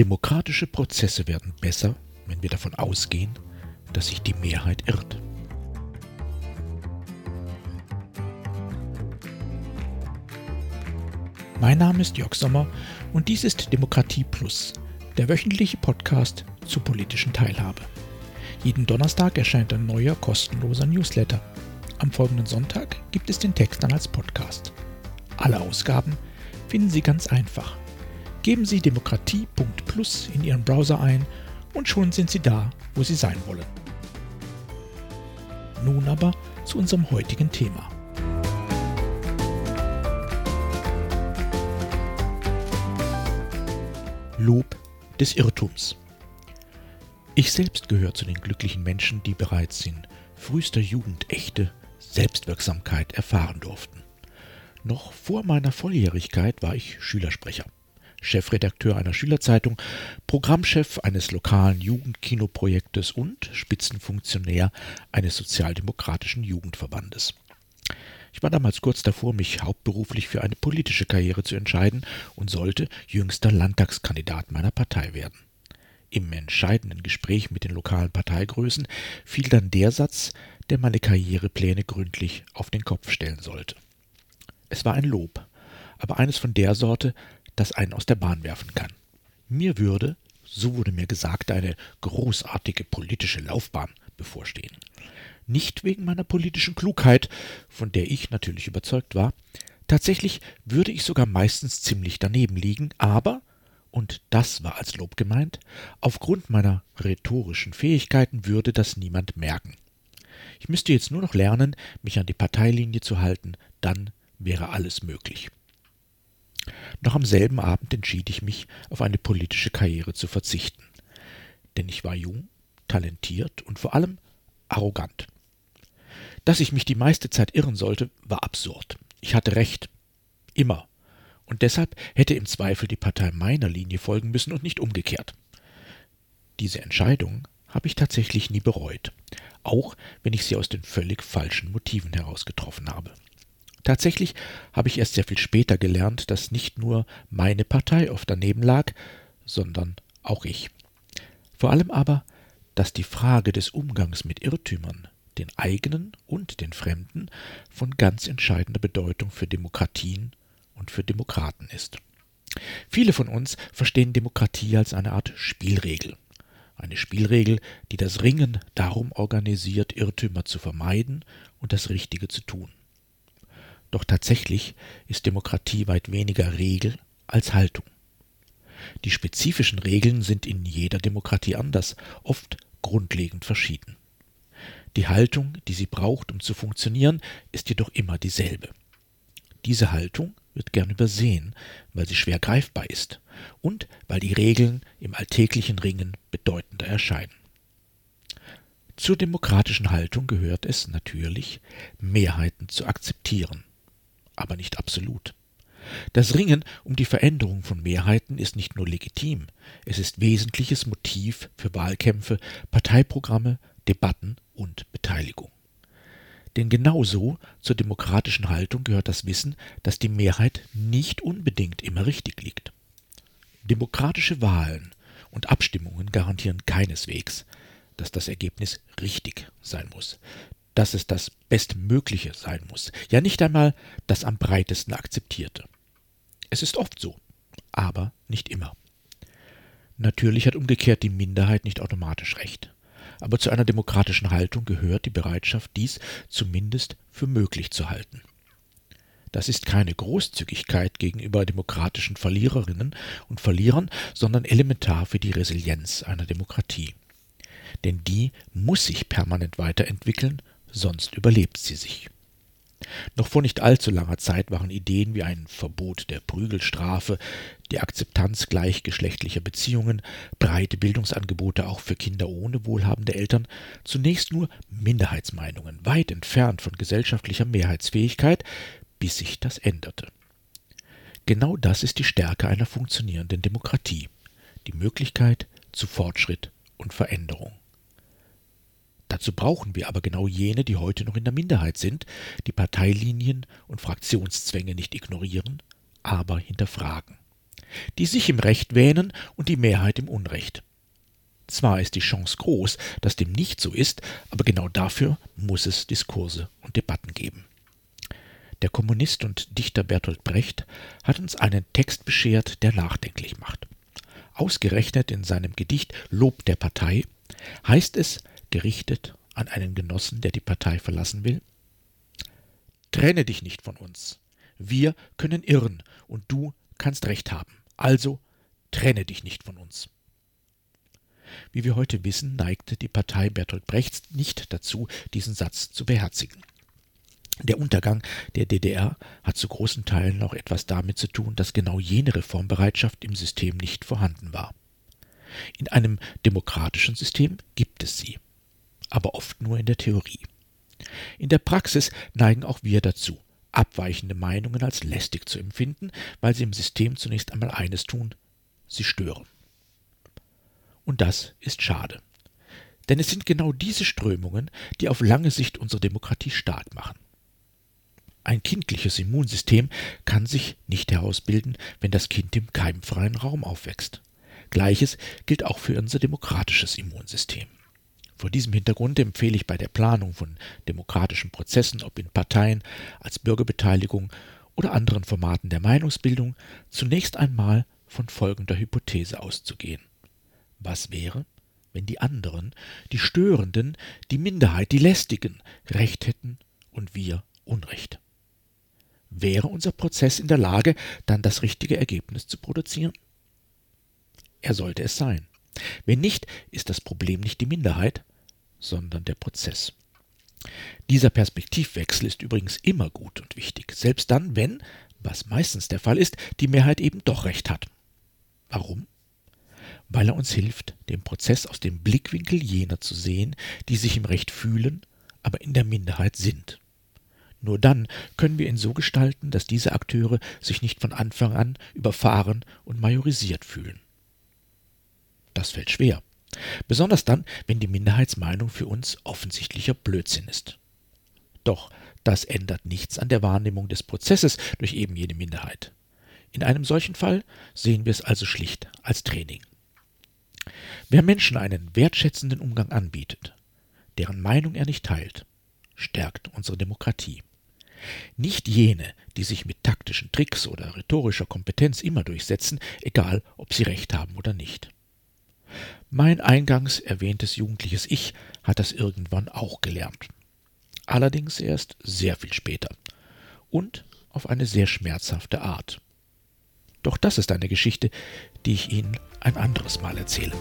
Demokratische Prozesse werden besser, wenn wir davon ausgehen, dass sich die Mehrheit irrt. Mein Name ist Jörg Sommer und dies ist Demokratie Plus, der wöchentliche Podcast zur politischen Teilhabe. Jeden Donnerstag erscheint ein neuer kostenloser Newsletter. Am folgenden Sonntag gibt es den Text dann als Podcast. Alle Ausgaben finden Sie ganz einfach. Geben Sie demokratie.plus in Ihren Browser ein und schon sind Sie da, wo Sie sein wollen. Nun aber zu unserem heutigen Thema. Lob des Irrtums. Ich selbst gehöre zu den glücklichen Menschen, die bereits in frühester Jugend echte Selbstwirksamkeit erfahren durften. Noch vor meiner Volljährigkeit war ich Schülersprecher, Chefredakteur einer Schülerzeitung, Programmchef eines lokalen Jugendkinoprojektes und Spitzenfunktionär eines sozialdemokratischen Jugendverbandes. Ich war damals kurz davor, mich hauptberuflich für eine politische Karriere zu entscheiden und sollte jüngster Landtagskandidat meiner Partei werden. Im entscheidenden Gespräch mit den lokalen Parteigrößen fiel dann der Satz, der meine Karrierepläne gründlich auf den Kopf stellen sollte. Es war ein Lob, aber eines von der Sorte, das einen aus der Bahn werfen kann. Mir würde, so wurde mir gesagt, eine großartige politische Laufbahn bevorstehen nicht wegen meiner politischen Klugheit, von der ich natürlich überzeugt war, tatsächlich würde ich sogar meistens ziemlich daneben liegen, aber, und das war als Lob gemeint, aufgrund meiner rhetorischen Fähigkeiten würde das niemand merken. Ich müsste jetzt nur noch lernen, mich an die Parteilinie zu halten, dann wäre alles möglich. Noch am selben Abend entschied ich mich, auf eine politische Karriere zu verzichten. Denn ich war jung, talentiert und vor allem arrogant. Dass ich mich die meiste Zeit irren sollte, war absurd. Ich hatte recht. Immer. Und deshalb hätte im Zweifel die Partei meiner Linie folgen müssen und nicht umgekehrt. Diese Entscheidung habe ich tatsächlich nie bereut, auch wenn ich sie aus den völlig falschen Motiven heraus getroffen habe. Tatsächlich habe ich erst sehr viel später gelernt, dass nicht nur meine Partei oft daneben lag, sondern auch ich. Vor allem aber, dass die Frage des Umgangs mit Irrtümern den eigenen und den fremden, von ganz entscheidender Bedeutung für Demokratien und für Demokraten ist. Viele von uns verstehen Demokratie als eine Art Spielregel. Eine Spielregel, die das Ringen darum organisiert, Irrtümer zu vermeiden und das Richtige zu tun. Doch tatsächlich ist Demokratie weit weniger Regel als Haltung. Die spezifischen Regeln sind in jeder Demokratie anders, oft grundlegend verschieden. Die Haltung, die sie braucht, um zu funktionieren, ist jedoch immer dieselbe. Diese Haltung wird gern übersehen, weil sie schwer greifbar ist und weil die Regeln im alltäglichen Ringen bedeutender erscheinen. Zur demokratischen Haltung gehört es natürlich, Mehrheiten zu akzeptieren, aber nicht absolut. Das Ringen um die Veränderung von Mehrheiten ist nicht nur legitim, es ist wesentliches Motiv für Wahlkämpfe, Parteiprogramme, Debatten und Beteiligung. Denn genauso zur demokratischen Haltung gehört das Wissen, dass die Mehrheit nicht unbedingt immer richtig liegt. Demokratische Wahlen und Abstimmungen garantieren keineswegs, dass das Ergebnis richtig sein muss, dass es das Bestmögliche sein muss, ja nicht einmal das am breitesten akzeptierte. Es ist oft so, aber nicht immer. Natürlich hat umgekehrt die Minderheit nicht automatisch recht aber zu einer demokratischen Haltung gehört die Bereitschaft, dies zumindest für möglich zu halten. Das ist keine Großzügigkeit gegenüber demokratischen Verliererinnen und Verlierern, sondern elementar für die Resilienz einer Demokratie. Denn die muss sich permanent weiterentwickeln, sonst überlebt sie sich. Noch vor nicht allzu langer Zeit waren Ideen wie ein Verbot der Prügelstrafe, die Akzeptanz gleichgeschlechtlicher Beziehungen, breite Bildungsangebote auch für Kinder ohne wohlhabende Eltern zunächst nur Minderheitsmeinungen, weit entfernt von gesellschaftlicher Mehrheitsfähigkeit, bis sich das änderte. Genau das ist die Stärke einer funktionierenden Demokratie, die Möglichkeit zu Fortschritt und Veränderung. Dazu brauchen wir aber genau jene, die heute noch in der Minderheit sind, die Parteilinien und Fraktionszwänge nicht ignorieren, aber hinterfragen. die sich im Recht wähnen und die Mehrheit im Unrecht. Zwar ist die Chance groß, dass dem nicht so ist, aber genau dafür muss es Diskurse und Debatten geben. Der Kommunist und Dichter Bertolt Brecht hat uns einen Text beschert, der nachdenklich macht. Ausgerechnet in seinem Gedicht Lob der Partei heißt es, gerichtet an einen Genossen, der die Partei verlassen will, Trenne dich nicht von uns. Wir können irren und du kannst recht haben. Also trenne dich nicht von uns. Wie wir heute wissen, neigte die Partei Bertolt Brechts nicht dazu, diesen Satz zu beherzigen. Der Untergang der DDR hat zu großen Teilen auch etwas damit zu tun, dass genau jene Reformbereitschaft im System nicht vorhanden war. In einem demokratischen System gibt es sie, aber oft nur in der Theorie. In der Praxis neigen auch wir dazu, abweichende Meinungen als lästig zu empfinden, weil sie im System zunächst einmal eines tun, sie stören. Und das ist schade. Denn es sind genau diese Strömungen, die auf lange Sicht unsere Demokratie stark machen. Ein kindliches Immunsystem kann sich nicht herausbilden, wenn das Kind im keimfreien Raum aufwächst. Gleiches gilt auch für unser demokratisches Immunsystem. Vor diesem Hintergrund empfehle ich bei der Planung von demokratischen Prozessen, ob in Parteien, als Bürgerbeteiligung oder anderen Formaten der Meinungsbildung, zunächst einmal von folgender Hypothese auszugehen. Was wäre, wenn die anderen, die Störenden, die Minderheit, die Lästigen Recht hätten und wir Unrecht? Wäre unser Prozess in der Lage, dann das richtige Ergebnis zu produzieren? Er sollte es sein. Wenn nicht, ist das Problem nicht die Minderheit, sondern der Prozess. Dieser Perspektivwechsel ist übrigens immer gut und wichtig, selbst dann, wenn, was meistens der Fall ist, die Mehrheit eben doch recht hat. Warum? Weil er uns hilft, den Prozess aus dem Blickwinkel jener zu sehen, die sich im Recht fühlen, aber in der Minderheit sind. Nur dann können wir ihn so gestalten, dass diese Akteure sich nicht von Anfang an überfahren und majorisiert fühlen. Das fällt schwer. Besonders dann, wenn die Minderheitsmeinung für uns offensichtlicher Blödsinn ist. Doch das ändert nichts an der Wahrnehmung des Prozesses durch eben jene Minderheit. In einem solchen Fall sehen wir es also schlicht als Training. Wer Menschen einen wertschätzenden Umgang anbietet, deren Meinung er nicht teilt, stärkt unsere Demokratie. Nicht jene, die sich mit taktischen Tricks oder rhetorischer Kompetenz immer durchsetzen, egal ob sie recht haben oder nicht. Mein eingangs erwähntes jugendliches Ich hat das irgendwann auch gelernt. Allerdings erst sehr viel später. Und auf eine sehr schmerzhafte Art. Doch das ist eine Geschichte, die ich Ihnen ein anderes Mal erzähle.